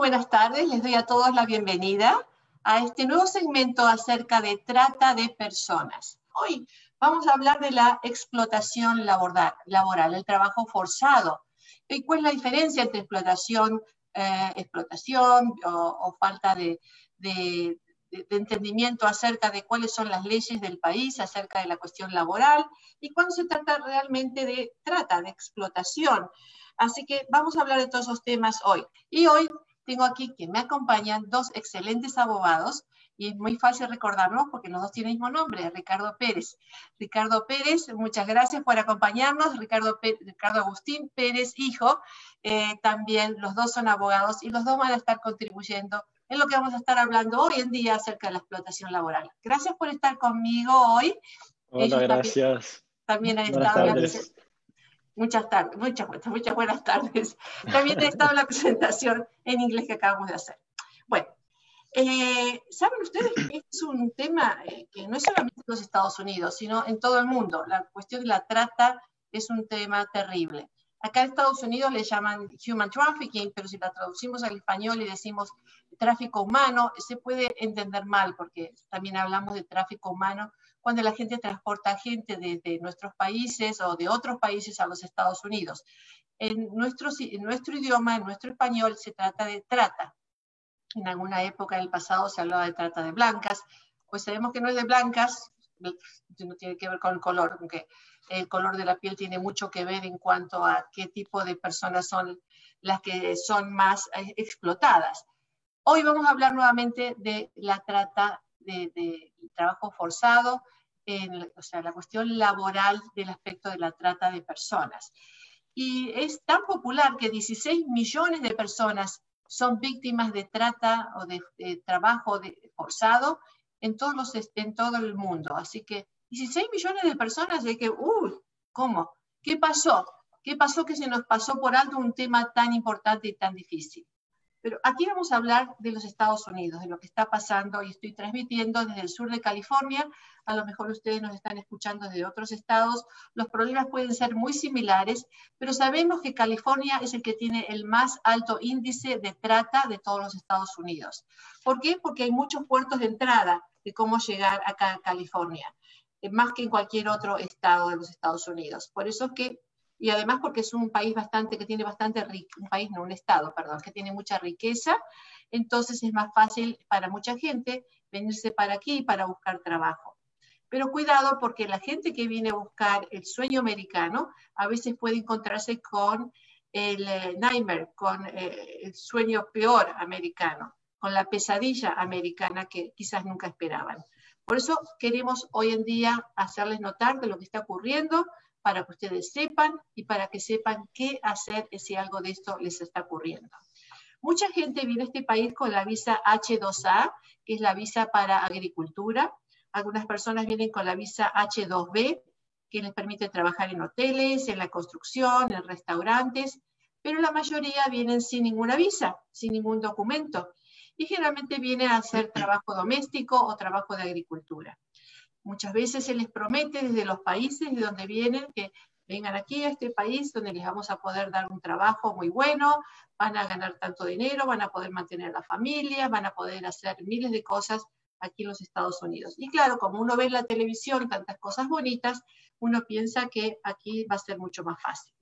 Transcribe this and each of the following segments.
buenas tardes, les doy a todos la bienvenida a este nuevo segmento acerca de trata de personas. Hoy vamos a hablar de la explotación laboral, el trabajo forzado. ¿Y cuál es la diferencia entre explotación, eh, explotación o, falta de, entendimiento acerca de cuáles son las leyes del país, acerca de la cuestión laboral y cuando se trata realmente de trata, de explotación? Así que vamos a hablar de todos esos temas hoy. Y hoy tengo aquí que me acompañan dos excelentes abogados y es muy fácil recordarlos porque los dos tienen el mismo nombre, Ricardo Pérez. Ricardo Pérez, muchas gracias por acompañarnos. Ricardo, Ricardo Agustín Pérez, hijo, eh, también los dos son abogados y los dos van a estar contribuyendo en lo que vamos a estar hablando hoy en día acerca de la explotación laboral. Gracias por estar conmigo hoy. Hola, gracias. También, han estado en la, Muchas tardes, muchas, muchas buenas tardes. También he estado en la presentación en inglés que acabamos de hacer. Bueno, eh, ¿saben ustedes que es un tema eh, que no es solamente en los Estados Unidos, sino en todo el mundo? La cuestión de la trata es un tema terrible. Acá en Estados Unidos le llaman human trafficking, pero si la traducimos al español y decimos tráfico humano, se puede entender mal, porque también hablamos de tráfico humano cuando la gente transporta gente desde nuestros países o de otros países a los Estados Unidos. En nuestro, en nuestro idioma, en nuestro español, se trata de trata. En alguna época del pasado se hablaba de trata de blancas, pues sabemos que no es de blancas, no tiene que ver con el color, aunque el color de la piel tiene mucho que ver en cuanto a qué tipo de personas son las que son más eh, explotadas. Hoy vamos a hablar nuevamente de la trata de, trabajo forzado, en, o sea, la cuestión laboral del aspecto de la trata de personas. Y es tan popular que 16 millones de personas son víctimas de trata o de, trabajo forzado en, todos los, en todo el mundo. Así que 16 millones de personas de que, uy, ¿cómo? ¿Qué pasó? ¿Qué pasó que se nos pasó por alto un tema tan importante y tan difícil? Pero aquí vamos a hablar de los Estados Unidos, de lo que está pasando y estoy transmitiendo desde el sur de California. A lo mejor ustedes nos están escuchando desde otros estados. Los problemas pueden ser muy similares, pero sabemos que California es el que tiene el más alto índice de trata de todos los Estados Unidos. ¿Por qué? Porque hay muchos puertos de entrada de cómo llegar acá a California, eh, más que en cualquier otro estado de los Estados Unidos. Por eso es que y además porque es un país bastante que tiene bastante un país no un estado, perdón, que tiene mucha riqueza, entonces es más fácil para mucha gente venirse para aquí para buscar trabajo. Pero cuidado porque la gente que viene a buscar el sueño americano a veces puede encontrarse con el eh, nightmare, con eh, el sueño peor americano, con la pesadilla americana que quizás nunca esperaban. Por eso queremos hoy en día hacerles notar de lo que está ocurriendo, para que ustedes sepan y para que sepan qué hacer si algo de esto les está ocurriendo. Mucha gente viene a este país con la visa H2A, que es la visa para agricultura. Algunas personas vienen con la visa H2B, que les permite trabajar en hoteles, en la construcción, en restaurantes, pero la mayoría vienen sin ninguna visa, sin ningún documento, y generalmente vienen a hacer trabajo doméstico o trabajo de agricultura. Muchas veces se les promete desde los países de donde vienen que vengan aquí a este país donde les vamos a poder dar un trabajo muy bueno, van a ganar tanto dinero, van a poder mantener la familia, van a poder hacer miles de cosas aquí en los Estados Unidos. Y claro, como uno ve en la televisión tantas cosas bonitas, uno piensa que aquí va a ser mucho más fácil.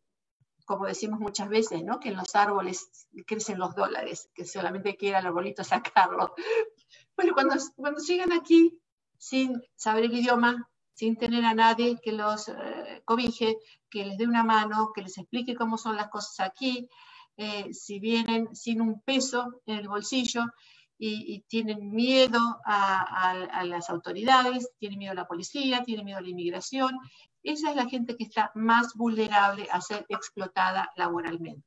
Como decimos muchas veces, ¿no? Que en los árboles crecen los dólares, que solamente hay que ir al arbolito sacarlo. Bueno, cuando, cuando llegan aquí, sin saber el idioma, sin tener a nadie que los eh, cobije, que les dé una mano, que les explique cómo son las cosas aquí, eh, si vienen sin un peso en el bolsillo y, tienen miedo a, a, las autoridades, tienen miedo a la policía, tienen miedo a la inmigración, esa es la gente que está más vulnerable a ser explotada laboralmente.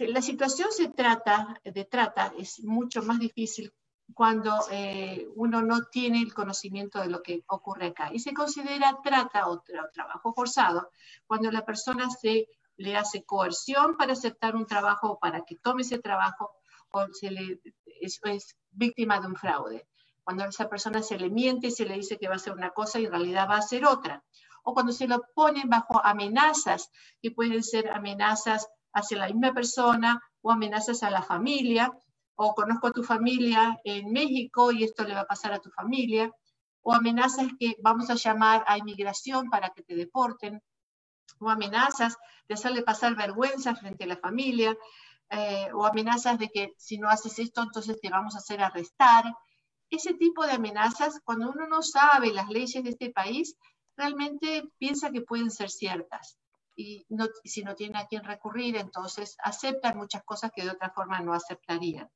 La situación se trata, de trata es mucho más difícil cuando eh, uno no tiene el conocimiento de lo que ocurre acá. Y se considera trata o, trabajo forzado cuando la persona se le hace coerción para aceptar un trabajo o para que tome ese trabajo o se le, es, víctima de un fraude. Cuando a esa persona se le miente y se le dice que va a hacer una cosa y en realidad va a hacer otra. O cuando se lo ponen bajo amenazas, que pueden ser amenazas hacia la misma persona o amenazas a la familia, o conozco a tu familia en México y esto le va a pasar a tu familia, o amenazas que vamos a llamar a inmigración para que te deporten, o amenazas de hacerle pasar vergüenza frente a la familia, eh, o amenazas de que si no haces esto, entonces te vamos a hacer arrestar. Ese tipo de amenazas, cuando uno no sabe las leyes de este país, realmente piensa que pueden ser ciertas. Y, si no tiene a quién recurrir, entonces aceptan muchas cosas que de otra forma no aceptarían.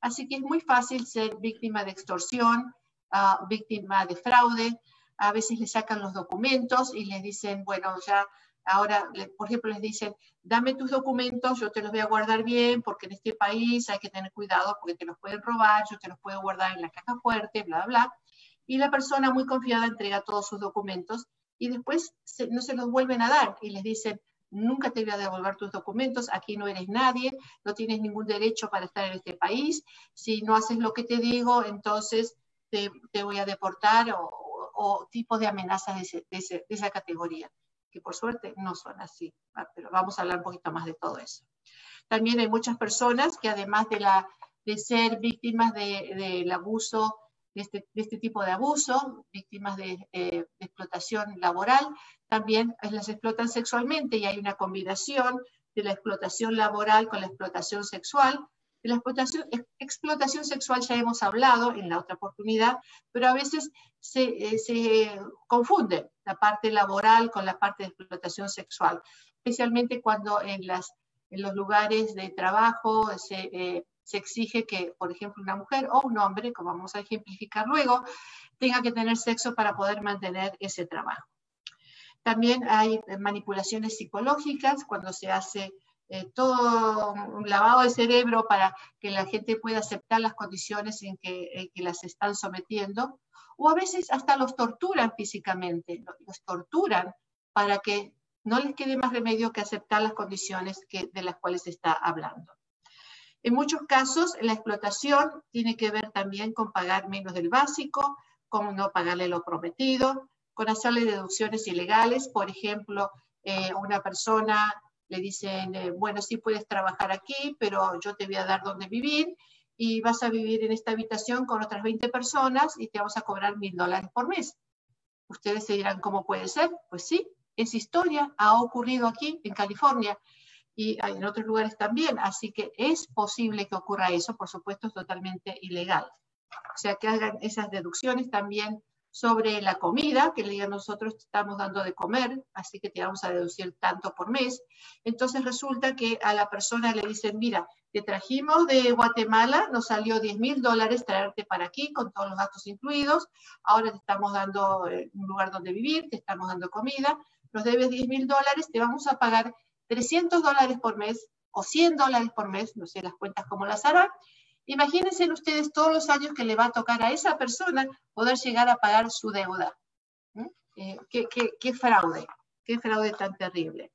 Así que es muy fácil ser víctima de extorsión, uh, víctima de fraude. A veces le sacan los documentos y les dicen, bueno, ya ahora, por ejemplo, les dicen, dame tus documentos, yo te los voy a guardar bien, porque en este país hay que tener cuidado porque te los pueden robar, yo te los puedo guardar en la caja fuerte, bla, bla. Y la persona muy confiada entrega todos sus documentos y después no se los vuelven a dar y les dicen, nunca te voy a devolver tus documentos, aquí no eres nadie, no tienes ningún derecho para estar en este país, si no haces lo que te digo, entonces te, voy a deportar o, tipos de amenazas de, esa categoría, que por suerte no son así, pero vamos a hablar un poquito más de todo eso. También hay muchas personas que además de, la, de ser víctimas del abuso este, de este, tipo de abuso, víctimas de, eh, explotación laboral, también las explotan sexualmente y hay una combinación de la explotación laboral con la explotación sexual. De la explotación, sexual ya hemos hablado en la otra oportunidad, pero a veces se, eh, se confunde la parte laboral con la parte de explotación sexual, especialmente cuando en, las, en los lugares de trabajo se, eh, se exige que, por ejemplo, una mujer o un hombre, como vamos a ejemplificar luego, tenga que tener sexo para poder mantener ese trabajo. También hay manipulaciones psicológicas cuando se hace eh, todo un lavado de cerebro para que la gente pueda aceptar las condiciones en que, las están sometiendo, o a veces hasta los torturan físicamente, los torturan para que no les quede más remedio que aceptar las condiciones de las cuales se está hablando. En muchos casos, la explotación tiene que ver también con pagar menos del básico, con no pagarle lo prometido, con hacerle deducciones ilegales. Por ejemplo, eh, una persona le dicen, eh, bueno, sí puedes trabajar aquí, pero yo te voy a dar donde vivir y vas a vivir en esta habitación con otras 20 personas y te vamos a cobrar mil dólares por mes. Ustedes se dirán, ¿cómo puede ser? Pues sí, es historia, ha ocurrido aquí en California y en otros lugares también. Así que es posible que ocurra eso, por supuesto es totalmente ilegal. O sea, que hagan esas deducciones también sobre la comida, que le digan nosotros estamos dando de comer, así que te vamos a deducir tanto por mes. Entonces resulta que a la persona le dicen, mira, te trajimos de Guatemala, nos salió 10 mil dólares traerte para aquí con todos los gastos incluidos, ahora te estamos dando eh, un lugar donde vivir, te estamos dando comida, nos debes 10 mil dólares, te vamos a pagar 300 dólares por mes o 100 dólares por mes, no sé las cuentas cómo las harán. Imagínense ustedes todos los años que le va a tocar a esa persona poder llegar a pagar su deuda. Eh, qué, fraude, qué fraude tan terrible.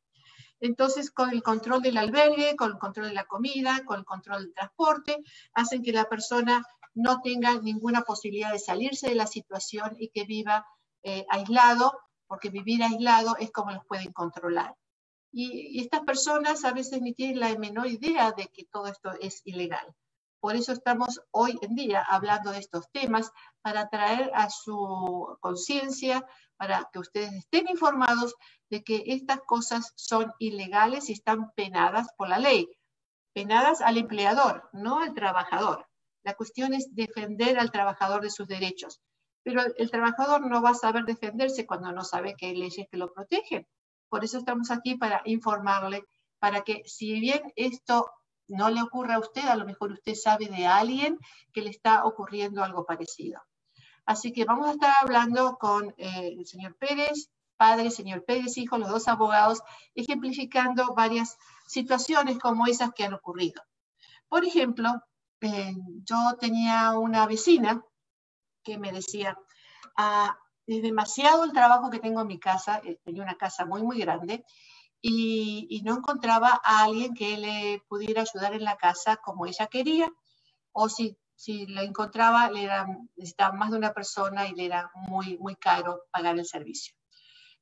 Entonces, con el control del albergue, con el control de la comida, con el control del transporte, hacen que la persona no tenga ninguna posibilidad de salirse de la situación y que viva eh, aislado, porque vivir aislado es como los pueden controlar. Y, estas personas a veces ni tienen la menor idea de que todo esto es ilegal. Por eso estamos hoy en día hablando de estos temas para traer a su conciencia, para que ustedes estén informados de que estas cosas son ilegales y están penadas por la ley. Penadas al empleador, no al trabajador. La cuestión es defender al trabajador de sus derechos. Pero el trabajador no va a saber defenderse cuando no sabe que hay leyes que lo protegen. Por eso estamos aquí para informarle, para que si bien esto no le ocurra a usted, a lo mejor usted sabe de alguien que le está ocurriendo algo parecido. Así que vamos a estar hablando con eh, el señor Pérez, padre, señor Pérez, hijo, los dos abogados, ejemplificando varias situaciones como esas que han ocurrido. Por ejemplo, eh, yo tenía una vecina que me decía, ah, es demasiado el trabajo que tengo en mi casa, eh, tenía una casa muy, muy grande, y, no encontraba a alguien que le pudiera ayudar en la casa como ella quería, o si, si la encontraba, le era, necesitaba más de una persona y le era muy, muy caro pagar el servicio.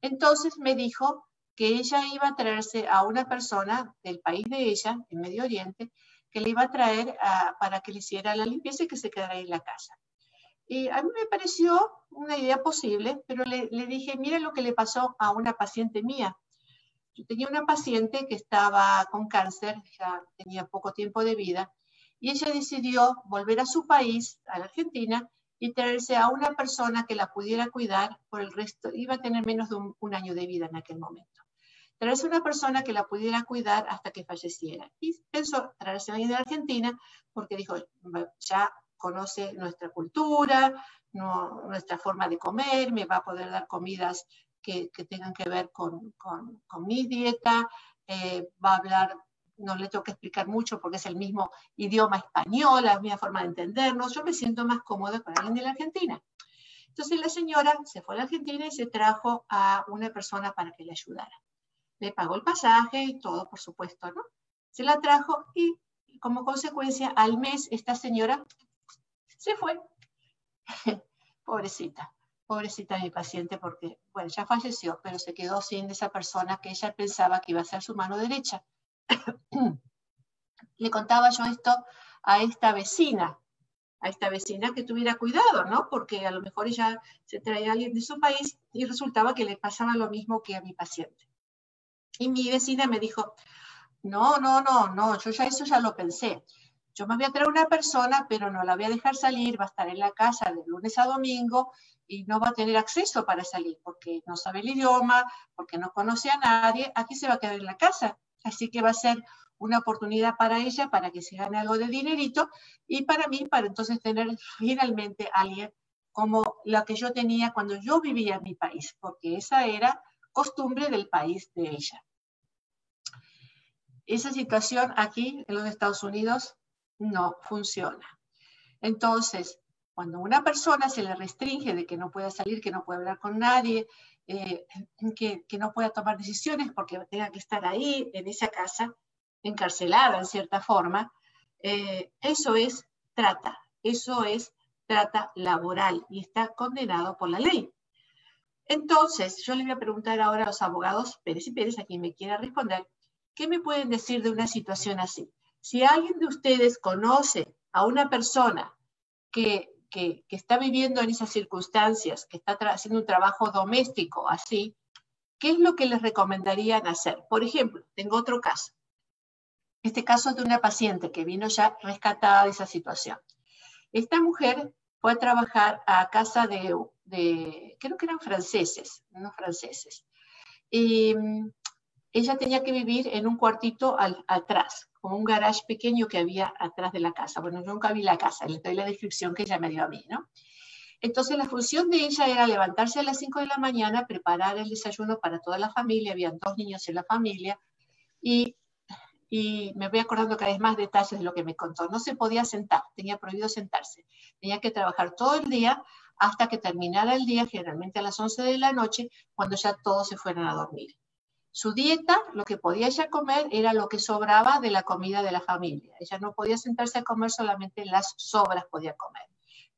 Entonces me dijo que ella iba a traerse a una persona del país de ella, en Medio Oriente, que le iba a traer para que le hiciera la limpieza y que se quedara en la casa. Y a mí me pareció una idea posible, pero le, le dije, mira lo que le pasó a una paciente mía. Yo tenía una paciente que estaba con cáncer, ya tenía poco tiempo de vida, y ella decidió volver a su país, a la Argentina, y traerse a una persona que la pudiera cuidar por el resto, iba a tener menos de un, año de vida en aquel momento. Traerse una persona que la pudiera cuidar hasta que falleciera. Y pensó traerse a alguien de Argentina porque dijo, ya conoce nuestra cultura, nuestra forma de comer, me va a poder dar comidas que, tengan que ver con, con, mi dieta, eh, va a hablar no le tengo que explicar mucho porque es el mismo idioma español, la misma forma de entendernos. Yo me siento más cómoda con alguien de la Argentina. Entonces la señora se fue a la Argentina y se trajo a una persona para que le ayudara. Le pagó el pasaje y todo, por supuesto, ¿no? Se la trajo y como consecuencia al mes esta señora se fue. pobrecita, pobrecita mi paciente porque, bueno, ya falleció, pero se quedó sin esa persona que ella pensaba que iba a ser su mano derecha. le contaba yo esto a esta vecina, a esta vecina que tuviera cuidado, ¿no? Porque a lo mejor ella se traía a alguien de su país y resultaba que le pasaba lo mismo que a mi paciente. Y mi vecina me dijo, no, no, no, no, yo ya eso ya lo pensé. Yo me voy a traer una persona, pero no la voy a dejar salir, va a estar en la casa de lunes a domingo y no va a tener acceso para salir porque no sabe el idioma, porque no conoce a nadie, aquí se va a quedar en la casa Así que va a ser una oportunidad para ella para que se gane algo de dinerito y para mí para entonces tener finalmente alguien como la que yo tenía cuando yo vivía en mi país, porque esa era costumbre del país de ella. Esa situación aquí en los Estados Unidos no funciona. Entonces, cuando una persona se le restringe de que no pueda salir, que no puede hablar con nadie, eh, que, no pueda tomar decisiones porque tenga que estar ahí, en esa casa, encarcelada en cierta forma, eh, eso es trata, eso es trata laboral y está condenado por la ley. Entonces, yo le voy a preguntar ahora a los abogados Pérez y Pérez, a quien me quiera responder, ¿qué me pueden decir de una situación así? Si alguien de ustedes conoce a una persona que que, está viviendo en esas circunstancias, que está haciendo un trabajo doméstico así, ¿qué es lo que les recomendarían hacer? Por ejemplo, tengo otro caso. Este caso es de una paciente que vino ya rescatada de esa situación. Esta mujer fue a trabajar a casa de, de creo que eran franceses, no franceses. Y mm, ella tenía que vivir en un cuartito atrás, como un garage pequeño que había atrás de la casa. Bueno, yo nunca vi la casa, le doy la descripción que ella me dio a mí, ¿no? Entonces la función de ella era levantarse a las 5 de la mañana, preparar el desayuno para toda la familia, habían dos niños en la familia, y, y me voy acordando cada vez más detalles de lo que me contó. No se podía sentar, tenía prohibido sentarse, tenía que trabajar todo el día hasta que terminara el día, generalmente a las 11 de la noche, cuando ya todos se fueran a dormir. Su dieta, lo que podía ella comer, era lo que sobraba de la comida de la familia. Ella no podía sentarse a comer, solamente las sobras podía comer.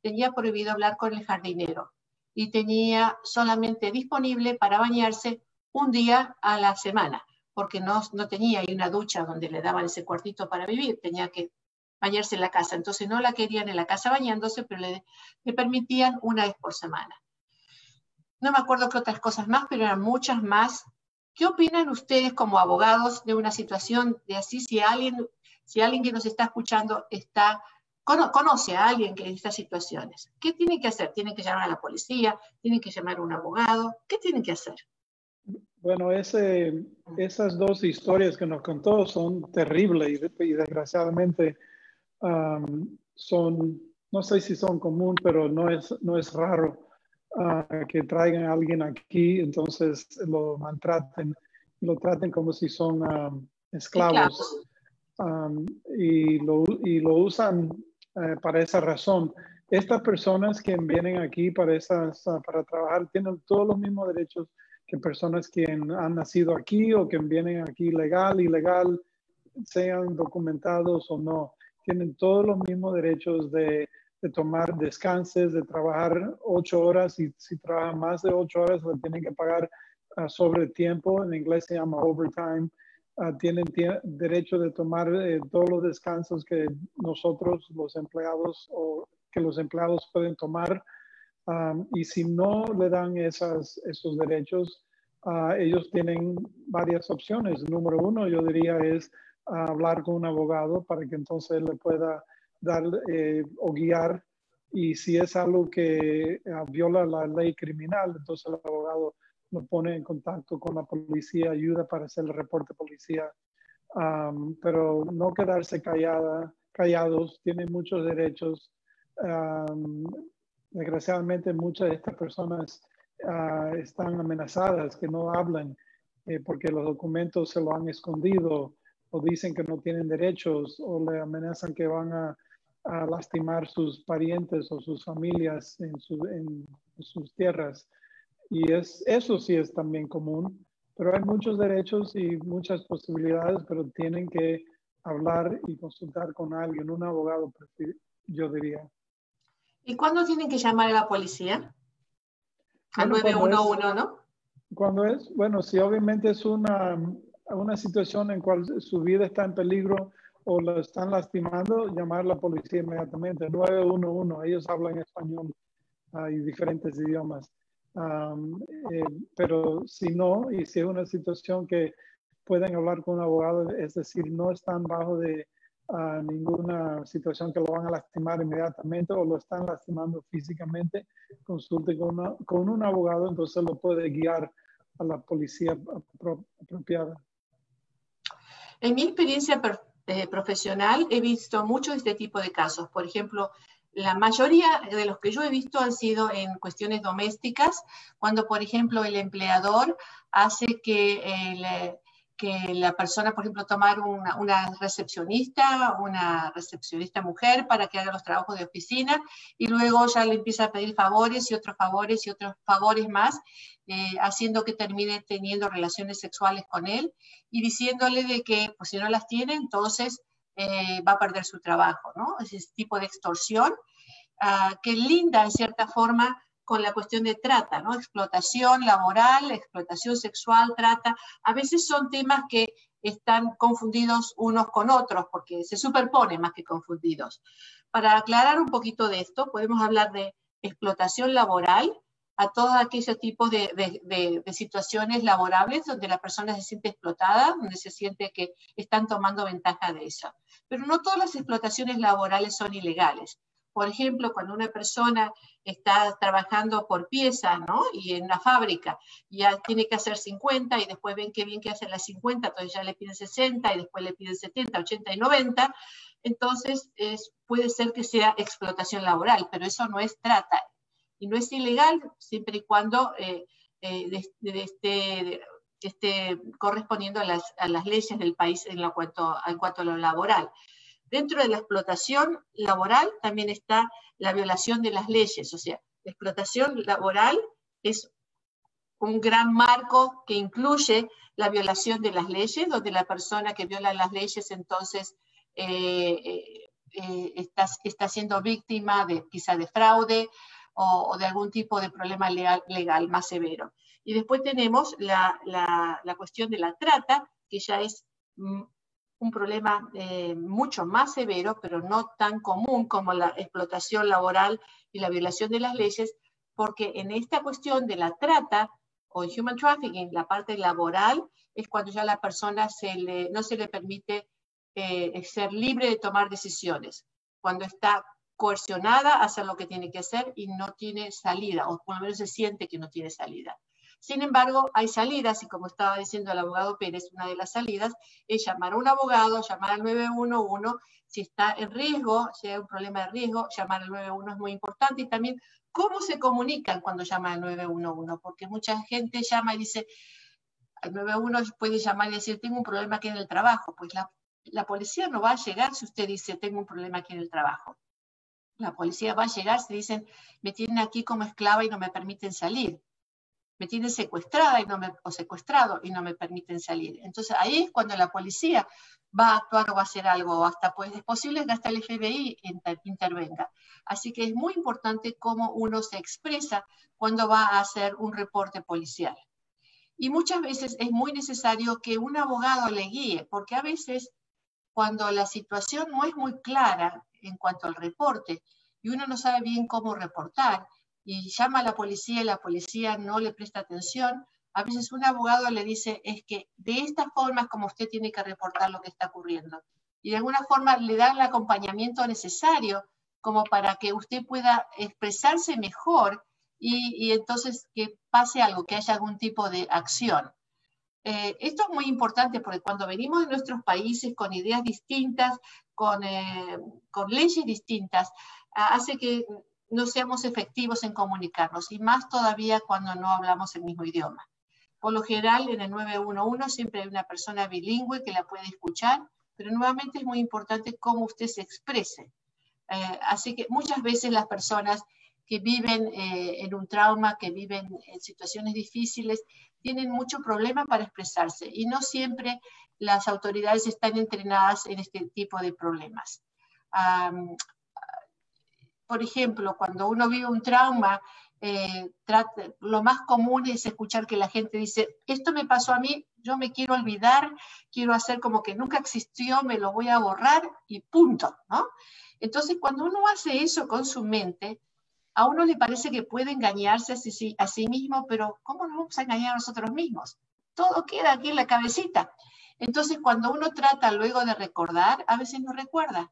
Tenía prohibido hablar con el jardinero y tenía solamente disponible para bañarse un día a la semana, porque no, no tenía ahí una ducha donde le daban ese cuartito para vivir, tenía que bañarse en la casa. Entonces no la querían en la casa bañándose, pero le, le permitían una vez por semana. No me acuerdo qué otras cosas más, pero eran muchas más ¿Qué opinan ustedes como abogados de una situación de así? Si alguien, si alguien que nos está escuchando está, conoce a alguien que en estas situaciones, ¿qué tiene que hacer? ¿Tienen que llamar a la policía? ¿Tienen que llamar a un abogado? ¿Qué tienen que hacer? Bueno, ese, esas dos historias que nos contó son terribles y, desgraciadamente son, no sé si son común, pero no es, no es raro que traigan a alguien aquí, entonces lo maltraten, lo traten como si son um, esclavos um, y, lo, y, lo, usan eh, para esa razón. Estas personas que vienen aquí para, esas, uh, para trabajar tienen todos los mismos derechos que personas que han nacido aquí o que vienen aquí legal, ilegal, sean documentados o no. Tienen todos los mismos derechos de de tomar descanses, de trabajar ocho horas y si trabaja más de ocho horas le tienen que pagar uh, sobre tiempo, en inglés se llama overtime, ah, tienen derecho de tomar eh, todos los descansos que nosotros, los empleados, o que los empleados pueden tomar. y si no le dan esas, esos derechos, ah, ellos tienen varias opciones. Número uno, yo diría, es hablar con un abogado para que entonces le pueda dar eh, o guiar y si es algo que ah, viola la ley criminal, entonces el abogado lo pone en contacto con la policía, ayuda para hacer el reporte policía, pero no quedarse callada, callados, tienen muchos derechos. desgraciadamente muchas de estas personas ah, están amenazadas, que no hablan eh, porque los documentos se lo han escondido o dicen que no tienen derechos o le amenazan que van a a lastimar sus parientes o sus familias en, sus tierras. Y es, eso sí es también común, pero hay muchos derechos y muchas posibilidades, pero tienen que hablar y consultar con alguien, un abogado, yo diría. ¿Y cuándo tienen que llamar a la policía? Al 911, ¿no? Cuando es, bueno, si obviamente es una, una situación en cual su vida está en peligro, o lo están lastimando, llamar a la policía inmediatamente. 911, ellos hablan español y diferentes idiomas. Eh, pero si no, y si es una situación que pueden hablar con un abogado, es decir, no están bajo de ah, ninguna situación que lo van a lastimar inmediatamente o lo están lastimando físicamente, consulte con, con un abogado, entonces lo puede guiar a la policía apropiada. En mi experiencia eh, profesional he visto muchos de este tipo de casos. Por ejemplo, la mayoría de los que yo he visto han sido en cuestiones domésticas, cuando, por ejemplo, el empleador hace que el, que la persona, por ejemplo, tomar una, recepcionista, una recepcionista mujer para que haga los trabajos de oficina y luego ya le empieza a pedir favores y otros favores y otros favores más, eh, haciendo que termine teniendo relaciones sexuales con él y diciéndole de que pues, si no las tiene, entonces eh, va a perder su trabajo, ¿no? Ese tipo de extorsión, uh, que linda en cierta forma con la cuestión de trata, ¿no? Explotación laboral, explotación sexual, trata. A veces son temas que están confundidos unos con otros porque se superponen más que confundidos. Para aclarar un poquito de esto, podemos hablar de explotación laboral a todos aquellos tipos de, de, situaciones laborables donde la persona se siente explotada, donde se siente que están tomando ventaja de eso. Pero no todas las explotaciones laborales son ilegales. Por ejemplo, cuando una persona está trabajando por pieza, ¿no? Y en la fábrica ya tiene que hacer 50 y después ven qué bien que hace las 50, entonces ya le piden 60 y después le piden 70, 80 y 90. Entonces es, puede ser que sea explotación laboral, pero eso no es trata. Y no es ilegal siempre y cuando eh, eh, esté, correspondiendo a las, a las, leyes del país en, lo cuanto, en cuanto a lo laboral. Dentro de la explotación laboral también está la violación de las leyes, o sea, la explotación laboral es un gran marco que incluye la violación de las leyes, donde la persona que viola las leyes entonces eh, eh, eh, está, siendo víctima de quizá de fraude o, de algún tipo de problema legal, más severo. Y después tenemos la, la cuestión de la trata, que ya es mm, un problema eh, mucho más severo, pero no tan común como la explotación laboral y la violación de las leyes, porque en esta cuestión de la trata o human trafficking, la parte laboral, es cuando ya la persona no se le permite eh, ser libre de tomar decisiones, cuando está coercionada a hacer lo que tiene que hacer y no tiene salida, o por lo menos se siente que no tiene salida. Sin embargo, hay salidas y como estaba diciendo el abogado Pérez, una de las salidas es llamar a un abogado, llamar al 911, si está en riesgo, si hay un problema de riesgo, llamar al 911 es muy importante. Y también cómo se comunican cuando llaman al 911, porque mucha gente llama y dice, al 911 puede llamar y decir, tengo un problema aquí en el trabajo, pues la, la policía no va a llegar si usted dice, tengo un problema aquí en el trabajo. La policía va a llegar si dicen, me tienen aquí como esclava y no me permiten salir me tienen secuestrada y no me, o secuestrado y no me permiten salir. Entonces ahí es cuando la policía va a actuar o va a hacer algo, hasta pues es posible que hasta el FBI intervenga. Así que es muy importante cómo uno se expresa cuando va a hacer un reporte policial. Y muchas veces es muy necesario que un abogado le guíe, porque a veces cuando la situación no es muy clara en cuanto al reporte y uno no sabe bien cómo reportar y llama a la policía y la policía no le presta atención, a veces un abogado le dice es que de esta forma como usted tiene que reportar lo que está ocurriendo. Y de alguna forma le da el acompañamiento necesario como para que usted pueda expresarse mejor y, y entonces que pase algo, que haya algún tipo de acción. Eh, esto es muy importante porque cuando venimos de nuestros países con ideas distintas, con, eh, con leyes distintas, hace que no seamos efectivos en comunicarnos y más todavía cuando no hablamos el mismo idioma. Por lo general, en el 911 siempre hay una persona bilingüe que la puede escuchar, pero nuevamente es muy importante cómo usted se exprese. Eh, así que muchas veces las personas que viven en un trauma, que viven en situaciones difíciles, tienen mucho problema para expresarse y no siempre las autoridades están entrenadas en este tipo de problemas. Por ejemplo, cuando uno vive un trauma, eh, lo más común es escuchar que la gente dice, esto me pasó a mí, yo me quiero olvidar, quiero hacer como que nunca existió, me lo voy a borrar y punto, ¿no? Entonces, cuando uno hace eso con su mente, a uno le parece que puede engañarse a sí, mismo, pero ¿cómo nos vamos a engañar a nosotros mismos? Todo queda aquí en la cabecita. Entonces, cuando uno trata luego de recordar, a veces no recuerda.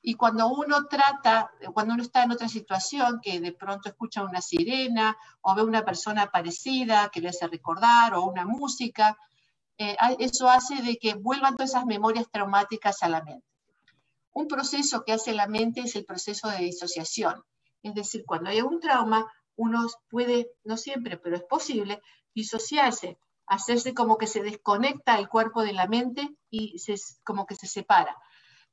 Y cuando uno trata, cuando uno está en otra situación, que de pronto escucha una sirena o ve una persona parecida que le hace recordar o una música, eh, eso hace de que vuelvan todas esas memorias traumáticas a la mente. Un proceso que hace la mente es el proceso de disociación. Es decir, cuando hay un trauma, uno puede, no siempre, pero es posible, disociarse, hacerse como que se desconecta el cuerpo de la mente y se, como que se separa.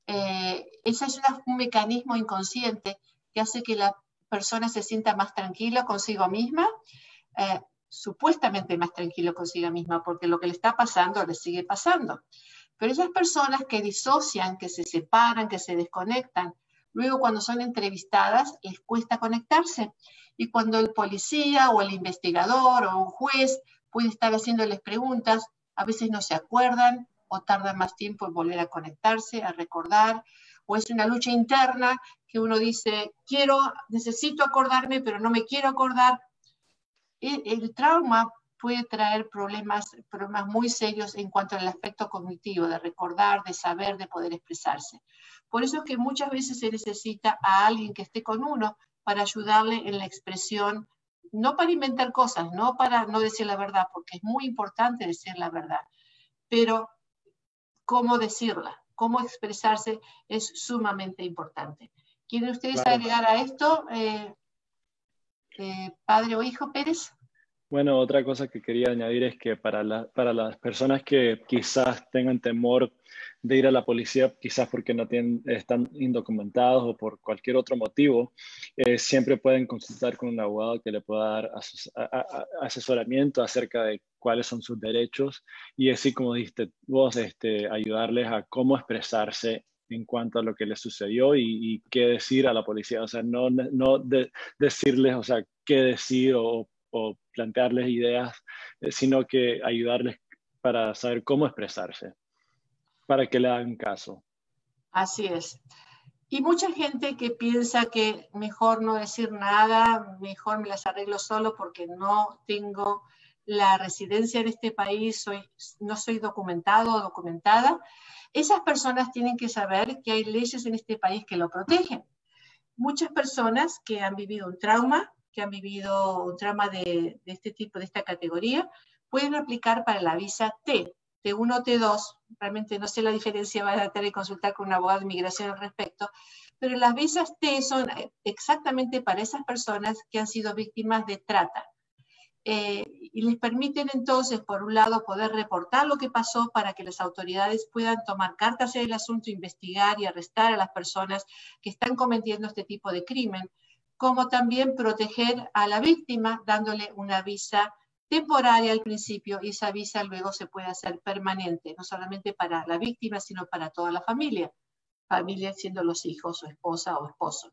Eh, ese es un mecanismo inconsciente que hace que la persona se sienta más tranquila consigo misma, eh, supuestamente más tranquilo consigo misma, porque lo que le está pasando le sigue pasando. Pero esas personas que disocian, que se separan, que se desconectan, Luego, cuando son entrevistadas, les cuesta conectarse. Y cuando el policía o el investigador o un juez puede estar haciéndoles preguntas, a veces no se acuerdan o tardan más tiempo en volver a conectarse, a recordar, o es una lucha interna que uno dice, quiero, necesito acordarme, pero no me quiero acordar. El, el trauma puede traer problemas, problemas muy serios en cuanto al aspecto cognitivo, de recordar, de saber, de poder expresarse. Por eso es que muchas veces se necesita a alguien que esté con uno para ayudarle en la expresión, no para inventar cosas, no para no decir la verdad, porque es muy importante decir la verdad, pero cómo decirla, cómo expresarse es sumamente importante. ¿Quieren ustedes agregar a esto, eh, eh, padre o hijo Pérez? Bueno, otra cosa que quería añadir es que para, para las personas que quizás tengan temor de ir a la policía, quizás porque no tienen, están indocumentados o por cualquier otro motivo, eh, siempre pueden consultar con un abogado que le pueda dar asesoramiento acerca de cuáles son sus derechos y así como dijiste vos, este, ayudarles a cómo expresarse en cuanto a lo que les sucedió y, qué decir a la policía. O sea, no, no decirles, o sea, qué decir o o plantearles ideas, eh, sino que ayudarles para saber cómo expresarse, para que le hagan caso. Así es. Y mucha gente que piensa que mejor no decir nada, mejor me las arreglo solo porque no tengo la residencia en este país, soy, no soy documentado o documentada. Esas personas tienen que saber que hay leyes en este país que lo protegen. Muchas personas que han vivido un trauma que han vivido un trauma de, este tipo, de esta categoría, pueden aplicar para la visa T, T1 o T2. Realmente no sé la diferencia, va a tener que consultar con un abogado de inmigración al respecto. Pero las visas T son exactamente para esas personas que han sido víctimas de trata. Eh, y les permiten entonces, por un lado, poder reportar lo que pasó para que las autoridades puedan tomar cartas en el asunto, investigar y arrestar a las personas que están cometiendo este tipo de crimen como también proteger a la víctima dándole una visa temporaria al principio y esa visa luego se puede hacer permanente, no solamente para la víctima, sino para toda la familia, familia siendo los hijos o esposa o esposo.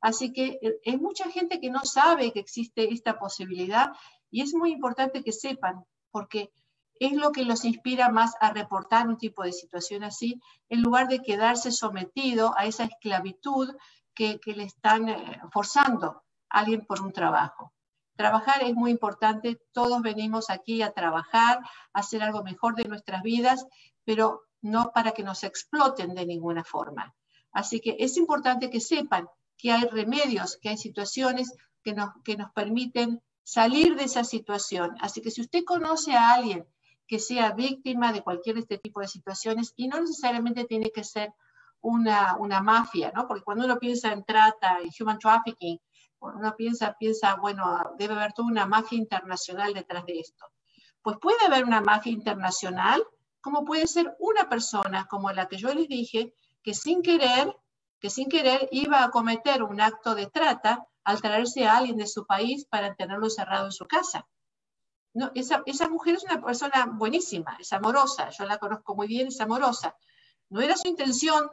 Así que hay eh, mucha gente que no sabe que existe esta posibilidad y es muy importante que sepan, porque es lo que los inspira más a reportar un tipo de situación así, en lugar de quedarse sometido a esa esclavitud que, le están eh, forzando a alguien por un trabajo. Trabajar es muy importante, todos venimos aquí a trabajar, a hacer algo mejor de nuestras vidas, pero no para que nos exploten de ninguna forma. Así que es importante que sepan que hay remedios, que hay situaciones que nos, que nos permiten salir de esa situación. Así que si usted conoce a alguien que sea víctima de cualquier de este tipo de situaciones y no necesariamente tiene que ser una, una mafia, ¿no? Porque cuando uno piensa en trata y human trafficking, uno piensa, piensa, bueno, debe haber toda una mafia internacional detrás de esto. Pues puede haber una mafia internacional, como puede ser una persona como la que yo les dije, que sin querer, que sin querer iba a cometer un acto de trata al traerse a alguien de su país para tenerlo cerrado en su casa. No, esa, esa mujer es una persona buenísima, es amorosa, yo la conozco muy bien, es amorosa. No era su intención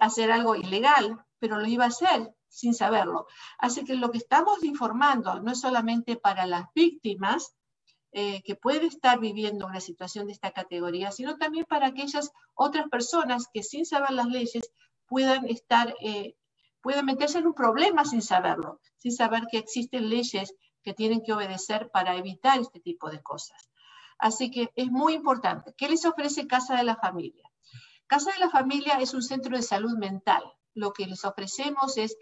hacer algo ilegal, pero lo iba a hacer sin saberlo. Así que lo que estamos informando no es solamente para las víctimas eh, que pueden estar viviendo una situación de esta categoría, sino también para aquellas otras personas que sin saber las leyes puedan estar, eh, puedan meterse en un problema sin saberlo, sin saber que existen leyes que tienen que obedecer para evitar este tipo de cosas. Así que es muy importante. ¿Qué les ofrece Casa de la Familia? Casa de la Familia es un centro de salud mental. Lo que les ofrecemos es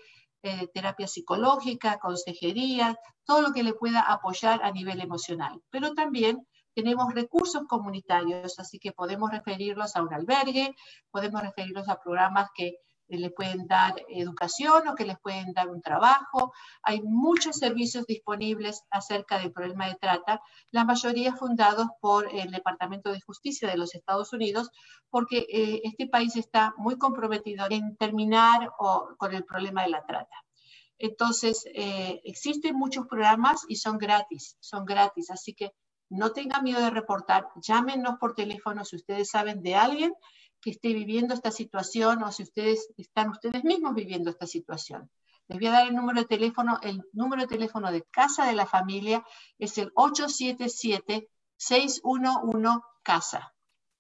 eh, terapia psicológica, consejería, todo lo que le pueda apoyar a nivel emocional. Pero también tenemos recursos comunitarios, así que podemos referirlos a un albergue, podemos referirlos a programas que les pueden dar educación o que les pueden dar un trabajo. Hay muchos servicios disponibles acerca del problema de trata, la mayoría fundados por el Departamento de Justicia de los Estados Unidos, porque eh, este país está muy comprometido en terminar con el problema de la trata. Entonces, eh, existen muchos programas y son gratis, son gratis, así que no tengan miedo de reportar, llámenos por teléfono si ustedes saben de alguien que esté viviendo esta situación o si ustedes están ustedes mismos viviendo esta situación. Les voy a dar el número de teléfono. El número de teléfono de Casa de la Familia es el 877-611-CASA.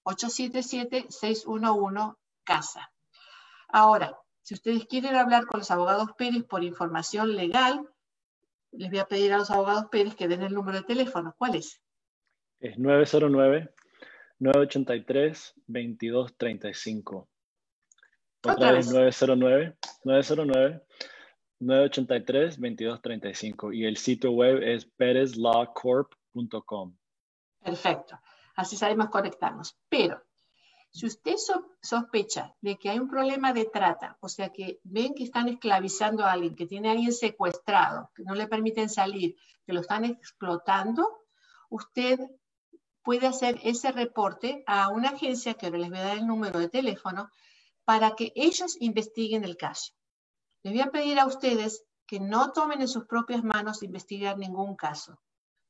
877-611-CASA. Ahora, si ustedes quieren hablar con los abogados Pérez por información legal, les voy a pedir a los abogados Pérez que den el número de teléfono. ¿Cuál es? Es 909 983-2235. Otra vez 909, 909 983-2235 y el sitio web es perezlawcorp.com. Perfecto, así sabemos conectarnos. Pero si usted sospecha de que hay un problema de trata, o sea que ven que están esclavizando a alguien, que tiene a alguien secuestrado, que no le permiten salir, que lo están explotando, usted puede hacer ese reporte a una agencia, que ahora les voy a dar el número de teléfono, para que ellos investiguen el caso. Les voy a pedir a ustedes que no tomen en sus propias manos investigar ningún caso,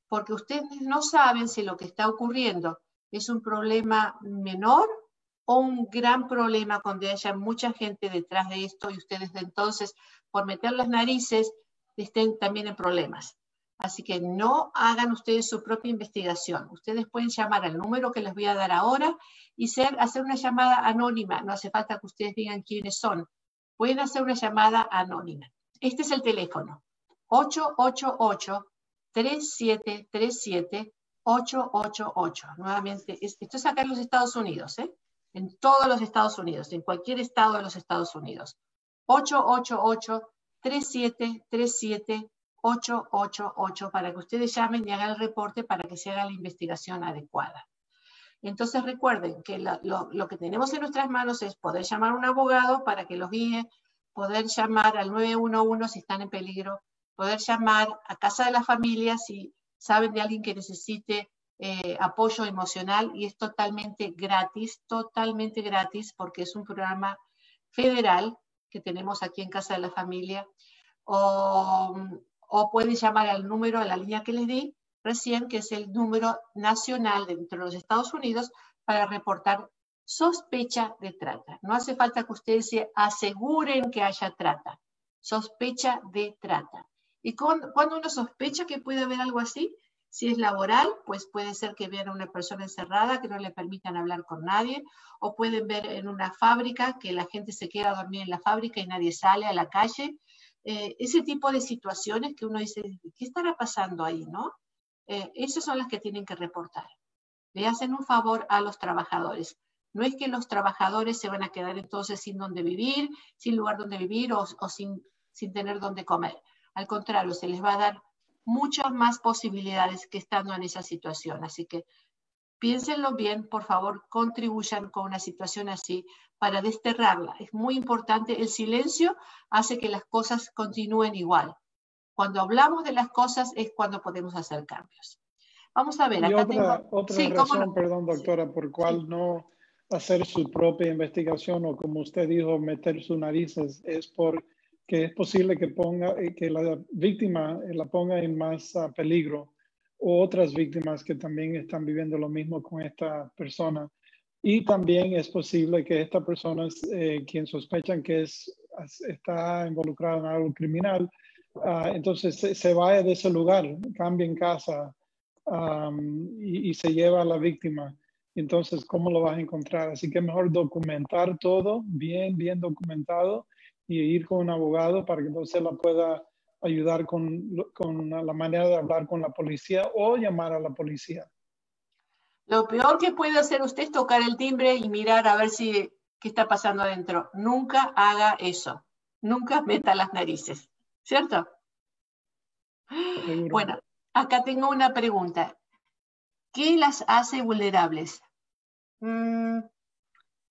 porque ustedes no saben si lo que está ocurriendo es un problema menor o un gran problema donde haya mucha gente detrás de esto y ustedes de entonces, por meter las narices, estén también en problemas. Así que no hagan ustedes su propia investigación. Ustedes pueden llamar al número que les voy a dar ahora y hacer una llamada anónima. No hace falta que ustedes digan quiénes son. Pueden hacer una llamada anónima. Este es el teléfono. 888-3737-888. Nuevamente, esto es acá en los Estados Unidos, ¿eh? en todos los Estados Unidos, en cualquier estado de los Estados Unidos. 888-3737 888 para que ustedes llamen y hagan el reporte para que se haga la investigación adecuada. Entonces recuerden que lo, que tenemos en nuestras manos es poder llamar a un abogado para que los guíe, poder llamar al 911 si están en peligro, poder llamar a Casa de la Familia si saben de alguien que necesite eh, apoyo emocional y es totalmente gratis, totalmente gratis porque es un programa federal que tenemos aquí en Casa de la Familia. O o pueden llamar al número, a la línea que les di recién, que es el número nacional dentro de los Estados Unidos para reportar sospecha de trata. No hace falta que ustedes se aseguren que haya trata, sospecha de trata. Y cuando uno sospecha que puede haber algo así, Si es laboral, pues puede ser que vean a una persona encerrada, que no le permitan hablar con nadie, o pueden ver en una fábrica que la gente se queda a dormir en la fábrica y nadie sale a la calle. Eh, ese tipo de situaciones que uno dice, ¿qué estará pasando ahí? ¿no? Eh, esas son las que tienen que reportar. Le hacen un favor a los trabajadores. No es que los trabajadores se van a quedar entonces sin dónde vivir, sin lugar donde vivir o, sin, sin tener dónde comer. Al contrario, se les va a dar muchas más posibilidades que estando en esa situación. Así que piénsenlo bien, por favor, contribuyan con una situación así para desterrarla. Es muy importante, el silencio hace que las cosas continúen igual. Cuando hablamos de las cosas es cuando podemos hacer cambios. Vamos a ver, acá otra, otra razón, perdón, doctora, por cual no hacer su propia investigación o como usted dijo, meter sus narices, es por que es posible que, ponga, eh, que la víctima eh, la ponga en más ah, peligro o otras víctimas que también están viviendo lo mismo con esta persona. Y también es posible que esta persona, eh, quien sospechan que es, está involucrada en algo criminal, ah, entonces se, vaya de ese lugar, cambie en casa y, y, se lleva a la víctima. Entonces, ¿cómo lo vas a encontrar? Así que mejor documentar todo, bien, bien documentado, y ir con un abogado para que entonces la pueda ayudar con, con la manera de hablar con la policía o llamar a la policía. Lo peor que puede hacer usted es tocar el timbre y mirar a ver si qué está pasando adentro. Nunca haga eso. Nunca meta las narices. ¿Cierto? Bueno, acá tengo una pregunta. ¿Qué las hace vulnerables? Mm,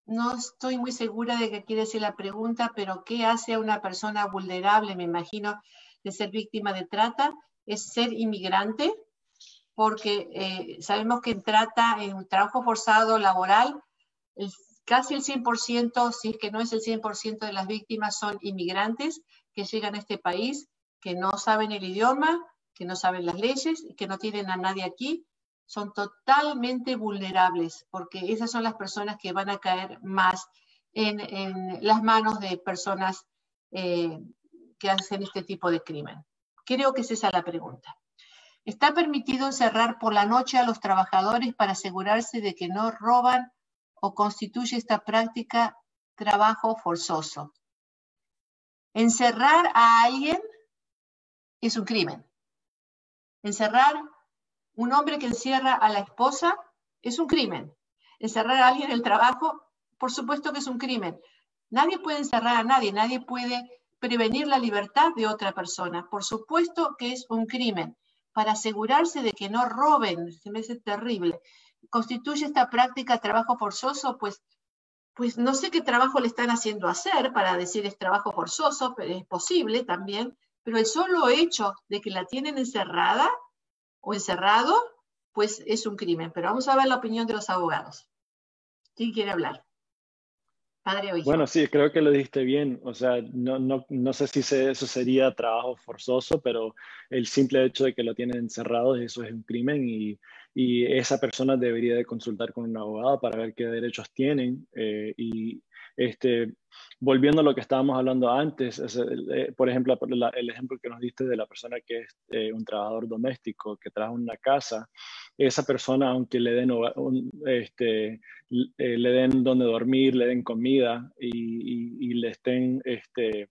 no estoy muy segura de qué quiere decir la pregunta, pero ¿qué hace a una persona vulnerable, me imagino, de ser víctima de trata? Es ser inmigrante, porque eh, sabemos que trata, en un trabajo forzado laboral, casi el 100%, si es que no es el 100% de las víctimas son inmigrantes que llegan a este país, que no saben el idioma, que no saben las leyes, que no tienen a nadie aquí son totalmente vulnerables, porque esas son las personas que van a caer más en, las manos de personas eh, que hacen este tipo de crimen. Creo que es esa la pregunta. ¿Está permitido encerrar por la noche a los trabajadores para asegurarse de que no roban o constituye esta práctica trabajo forzoso? Encerrar a alguien es un crimen. Encerrar un hombre que encierra a la esposa es un crimen. Encerrar a alguien en el trabajo, por supuesto que es un crimen. Nadie puede encerrar a nadie, nadie puede prevenir la libertad de otra persona. Por supuesto que es un crimen. Para asegurarse de que no roben, se me hace terrible. ¿Constituye esta práctica trabajo forzoso? Pues, pues no sé qué trabajo le están haciendo hacer para decir es trabajo forzoso, pero es posible también. Pero el solo hecho de que la tienen encerrada o encerrado, pues es un crimen. Pero vamos a ver la opinión de los abogados. ¿Quién quiere hablar? Bueno, sí, creo que lo dijiste bien. O sea, no, no, no sé si eso sería trabajo forzoso, pero el simple hecho de que lo tienen encerrado, eso es un crimen y, y esa persona debería de consultar con un abogado para ver qué derechos tienen eh, y este, volviendo a lo que estábamos hablando antes, eh, por ejemplo, el ejemplo que nos diste de la persona que es eh, un trabajador doméstico que trabaja en una casa, esa persona, aunque le den, este, eh, donde dormir, le den comida y, le estén, este,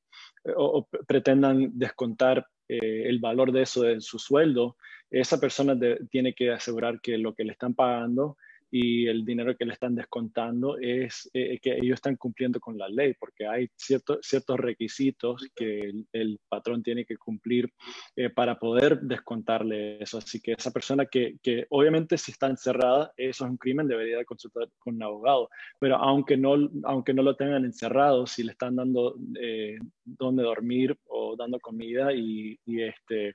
o, pretendan descontar el valor de eso de su sueldo, esa persona tiene que asegurar que lo que le están pagando y el dinero que le están descontando es eh, que ellos están cumpliendo con la ley, porque hay ciertos ciertos requisitos que el, patrón tiene que cumplir eh, para poder descontarle eso. Así que esa persona que, que, obviamente si está encerrada, eso es un crimen, debería consultar con un abogado. Pero aunque no, aunque no lo tengan encerrado, si le están dando eh, donde dormir o dando comida y, y este,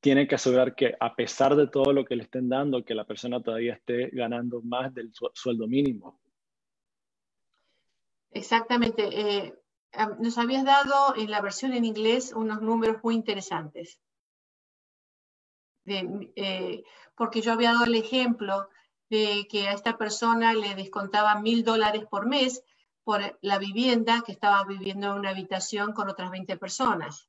tienen que asegurar que a pesar de todo lo que le estén dando, que la persona todavía esté ganando más del sueldo mínimo. Exactamente. Eh, nos habías dado en la versión en inglés unos números muy interesantes. Eh, porque yo había dado el ejemplo de que a esta persona le descontaba mil dólares por mes por la vivienda que estaba viviendo en una habitación con otras 20 personas.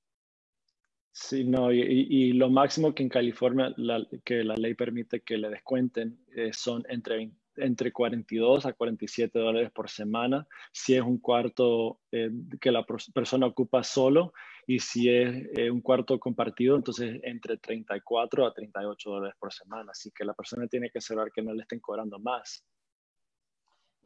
Sí, no, y, lo máximo que en California la, que la ley permite que le descuenten eh, son entre, entre 42 a 47 dólares por semana si es un cuarto eh, que la persona ocupa solo y si es eh, un cuarto compartido, entonces entre 34 a 38 dólares por semana. Así que la persona tiene que asegurar que no le estén cobrando más.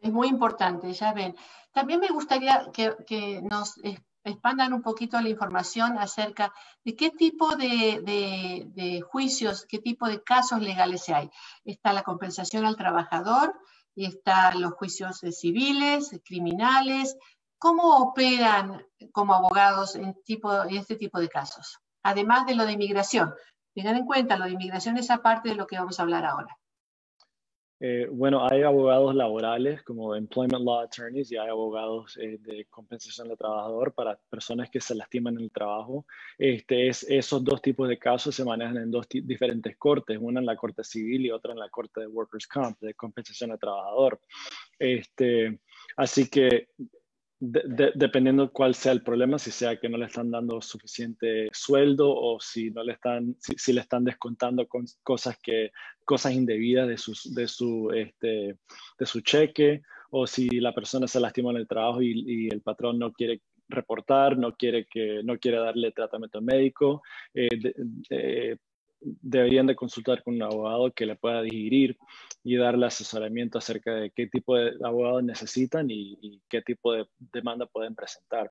Es muy importante, ya ven. También me gustaría que, que nos expandan un poquito la información acerca de qué tipo de, juicios, qué tipo de casos legales hay. Está la compensación al trabajador, están los juicios civiles, criminales. ¿Cómo operan como abogados en, tipo, en este tipo de casos? Además de lo de inmigración. Tengan en cuenta, lo de inmigración es aparte de lo que vamos a hablar ahora. Eh, bueno, hay abogados laborales como employment law attorneys y hay abogados eh, de compensación del trabajador para personas que se lastiman en el trabajo. Este, es, esos dos tipos de casos se manejan en dos diferentes cortes, una en la corte civil y otra en la corte de workers' comp, de compensación del trabajador. Este, así que dependiendo cuál sea el problema, si sea que no le están dando suficiente sueldo o si no le están, si, le están descontando con cosas que, cosas indebidas de, sus, de, su, este, de su cheque, o si la persona se lastima en el trabajo y, el patrón no quiere reportar, no quiere que no quiere darle tratamiento médico, eh, deberían de consultar con un abogado que le pueda digerir y darle asesoramiento acerca de qué tipo de abogado necesitan y, qué tipo de demanda pueden presentar.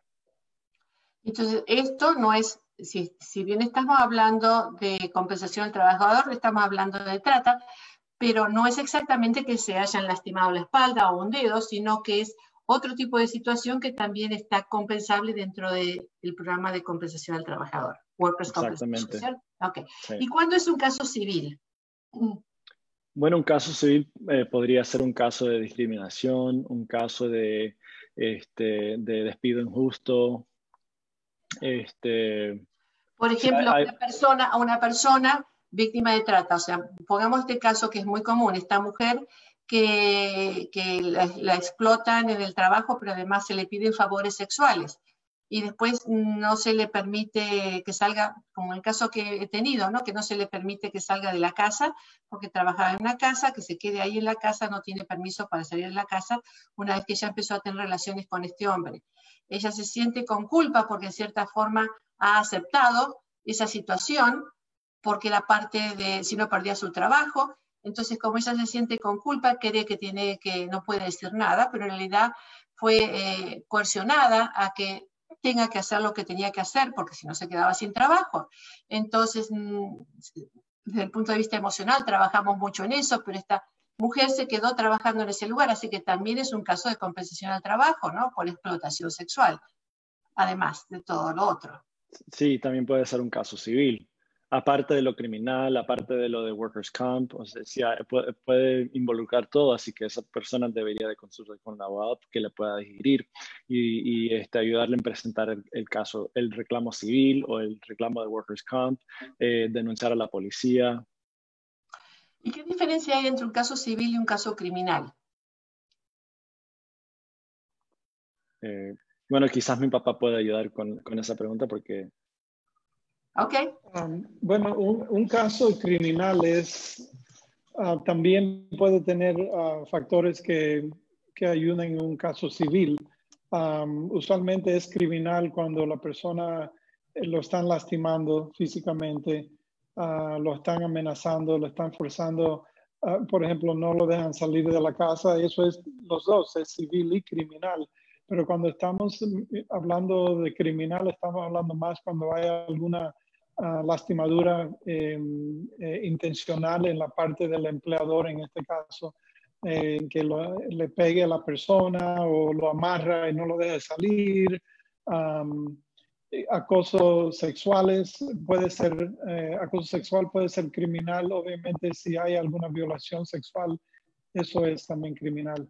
Entonces, esto no es, si, si, bien estamos hablando de compensación al trabajador, estamos hablando de trata, pero no es exactamente que se hayan lastimado la espalda o un dedo, sino que es otro tipo de situación que también está compensable dentro del programa de compensación al trabajador. Workers Exactamente. Okay. ¿Y cuándo es un caso civil? Bueno, un caso civil eh, podría ser un caso de discriminación, un caso de, este, de despido injusto. Este, Por ejemplo, a una persona, a una persona víctima de trata, o sea, pongamos este caso que es muy común, esta mujer que, que la, explotan en el trabajo, pero además se le piden favores sexuales y después no se le permite que salga, como el caso que he tenido, ¿no? que no se le permite que salga de la casa porque trabajaba en una casa, que se quede ahí en la casa, no tiene permiso para salir de la casa una vez que ya empezó a tener relaciones con este hombre. Ella se siente con culpa porque en cierta forma ha aceptado esa situación porque la parte de si no perdía su trabajo, entonces como ella se siente con culpa, cree que tiene que no puede decir nada, pero en realidad fue eh, coercionada a que tenga que hacer lo que tenía que hacer, porque si no se quedaba sin trabajo. Entonces, mm, desde el punto de vista emocional, trabajamos mucho en eso, pero esta mujer se quedó trabajando en ese lugar, así que también es un caso de compensación al trabajo, ¿no? Por explotación sexual, además de todo lo otro. Sí, también puede ser un caso civil aparte de lo criminal, aparte de lo de workers' comp, o sea, puede, involucrar todo, así que esa persona debería de consultar con un abogado que le pueda digerir y, este, ayudarle en presentar el, caso, el reclamo civil o el reclamo de workers' comp, eh, denunciar a la policía. ¿Y qué diferencia hay entre un caso civil y un caso criminal? Eh, bueno, quizás mi papá pueda ayudar con, con esa pregunta porque Okay. Um, bueno, un, caso criminal es, uh, también puede tener uh, factores que, que, ayudan en un caso civil. Um, usualmente es criminal cuando la persona eh, lo están lastimando físicamente, uh, lo están amenazando, lo están forzando, por ejemplo, no lo dejan salir de la casa. Eso es los dos, es civil y criminal. Pero cuando estamos eh, hablando de criminal, estamos hablando más cuando hay alguna lastimadura em, eh, intencional en la parte del empleador, en este caso, eh, que le pegue a la persona o lo amarra y no lo deja salir. acoso sexuales puede ser, eh, acoso sexual puede ser criminal, obviamente si hay alguna violación sexual, eso es también criminal.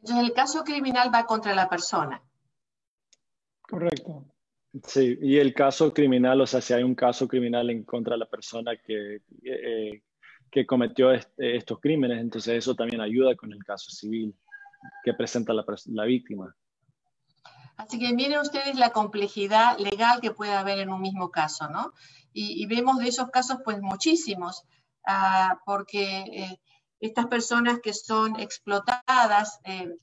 Entonces el caso criminal va contra la persona. Correcto. Sí, y el caso criminal, o sea, si hay un caso criminal en contra de la persona que, eh, que cometió estos crímenes, entonces eso también ayuda con el caso civil que presenta la, la víctima. Así que miren ustedes la complejidad legal que puede haber en un mismo caso, ¿no? Y, vemos de esos casos pues muchísimos, ah, porque eh, estas personas que son explotadas eh,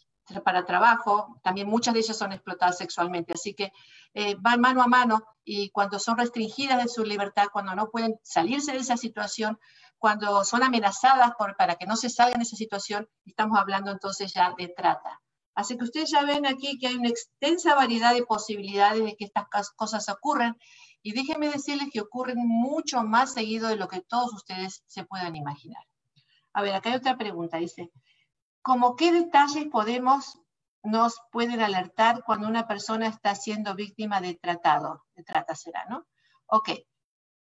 para trabajo, también muchas de ellas son explotadas sexualmente, así que eh, van mano a mano y cuando son restringidas de su libertad, cuando no pueden salirse de esa situación, cuando son amenazadas para que no se salgan de esa situación, estamos hablando entonces ya de trata. Así que ustedes ya ven aquí que hay una extensa variedad de posibilidades de que estas cosas ocurran y déjenme decirles que ocurren mucho más seguido de lo que todos ustedes se puedan imaginar. A ver, acá hay otra pregunta, dice, ¿cómo qué detalles podemos, nos pueden alertar cuando una persona está siendo víctima de tratado? De trata será, ¿no? Ok.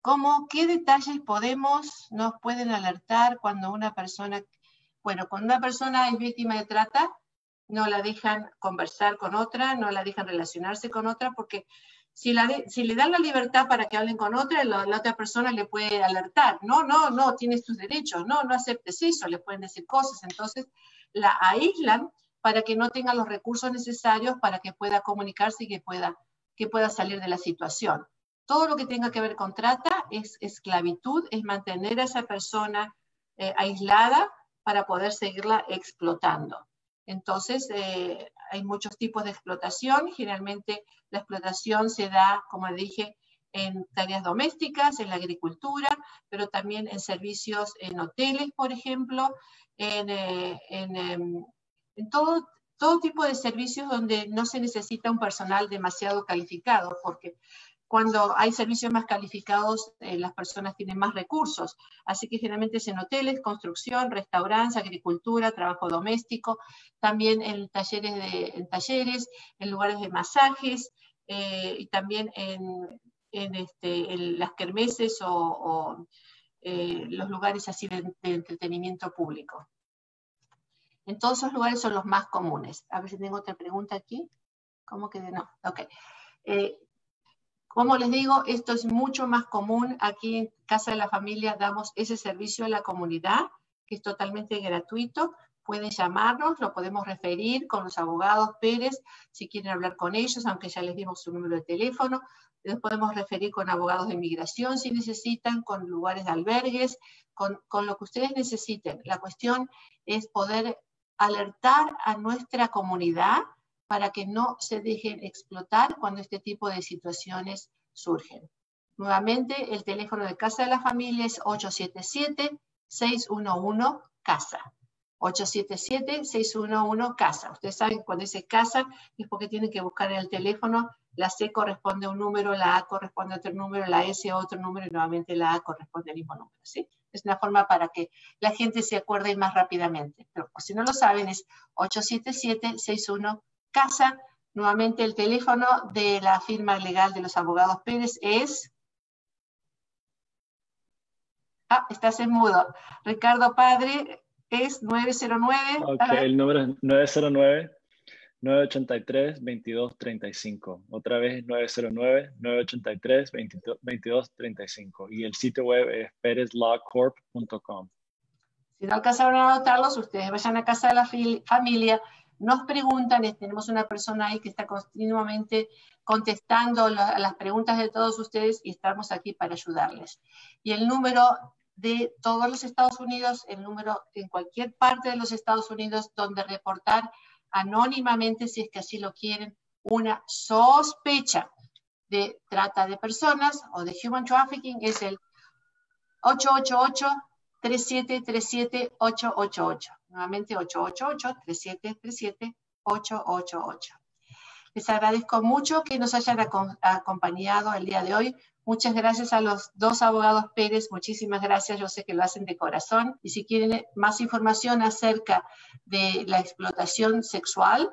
¿Cómo qué detalles podemos, nos pueden alertar cuando una persona, bueno, cuando una persona es víctima de trata, no la dejan conversar con otra, no la dejan relacionarse con otra, porque si, le dan la libertad para que hablen con otra, la, otra persona le puede alertar, no, no, no, tienes tus derechos, no, no aceptes eso, le pueden decir cosas, entonces la aíslan para que no tenga los recursos necesarios para que pueda comunicarse y que pueda, que pueda salir de la situación. Todo lo que tenga que ver con trata es esclavitud, es mantener a esa persona eh, aislada para poder seguirla explotando. Entonces, eh, hay muchos tipos de explotación. Generalmente la explotación se da, como dije, en tareas domésticas, en la agricultura, pero también en servicios en hoteles, por ejemplo, en, eh, em, todo, todo tipo de servicios donde no se necesita un personal demasiado calificado, porque cuando hay servicios más calificados, eh, las personas tienen más recursos. Así que generalmente es en hoteles, construcción, restaurantes, agricultura, trabajo doméstico, también en talleres, de, en, talleres, en lugares de masajes eh, y también en, este, las kermeses o, eh, los lugares así de, entretenimiento público. En todos esos lugares son los más comunes. A ver si tengo otra pregunta aquí. ¿Cómo que no? Ok. Como les digo, esto es mucho más común. Aquí en Casa de la Familia damos ese servicio a la comunidad, que es totalmente gratuito. Pueden llamarnos, lo podemos referir con los abogados Pérez, si quieren hablar con ellos, aunque ya les dimos su número de teléfono. Les podemos referir con abogados de inmigración si necesitan, con lugares de albergues, con, con lo que ustedes necesiten. La cuestión es poder alertar a nuestra comunidad para que no se dejen explotar cuando este tipo de situaciones surgen. Nuevamente, el teléfono de Casa de la Familia es 877-611-CASA. 877-611-CASA. Ustedes saben cuando dice CASA es porque tienen que buscar en el teléfono. La C corresponde a un número, la A corresponde a otro número, la S a otro número y nuevamente la A corresponde al mismo número. ¿sí? Es una forma para que la gente se acuerde más rápidamente. Pero si no lo saben es 877 611 casa. Nuevamente el teléfono de la firma legal de los abogados Pérez es... Ah, estás en mudo. Ricardo Padre es 909. Ok, el número es 909. 983-2235. Otra vez 909-983-2235. Y el sitio web es perezlawcorp.com. Si no alcanzaron a anotarlos, ustedes vayan a casa de la familia nos preguntan, tenemos una persona ahí que está continuamente contestando las preguntas de todos ustedes y estamos aquí para ayudarles. Y el número de todos los Estados Unidos, el número en cualquier parte de los Estados Unidos donde reportar anónimamente, si es que así lo quieren, una sospecha de trata de personas o de human trafficking es el 888 3737-888. Nuevamente 888-3737-888. Les agradezco mucho que nos hayan acompañado el día de hoy. Muchas gracias a los dos abogados Pérez. Muchísimas gracias. Yo sé que lo hacen de corazón. Y si quieren más información acerca de la explotación sexual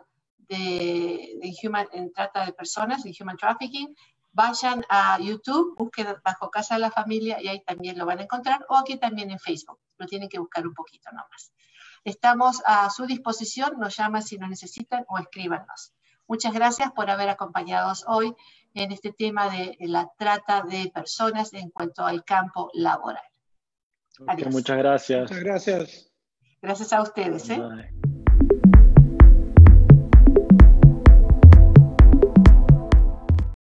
de, human, en trata de personas, de human trafficking, vayan a YouTube, busquen bajo Casa de la Familia y ahí también lo van a encontrar, o aquí también en Facebook, lo tienen que buscar un poquito nomás. Estamos a su disposición, nos llaman si lo necesitan o escríbanos. Muchas gracias por haber acompañado hoy en este tema de la trata de personas en cuanto al campo laboral. muchas gracias. Muchas gracias. Gracias a ustedes. ¿eh?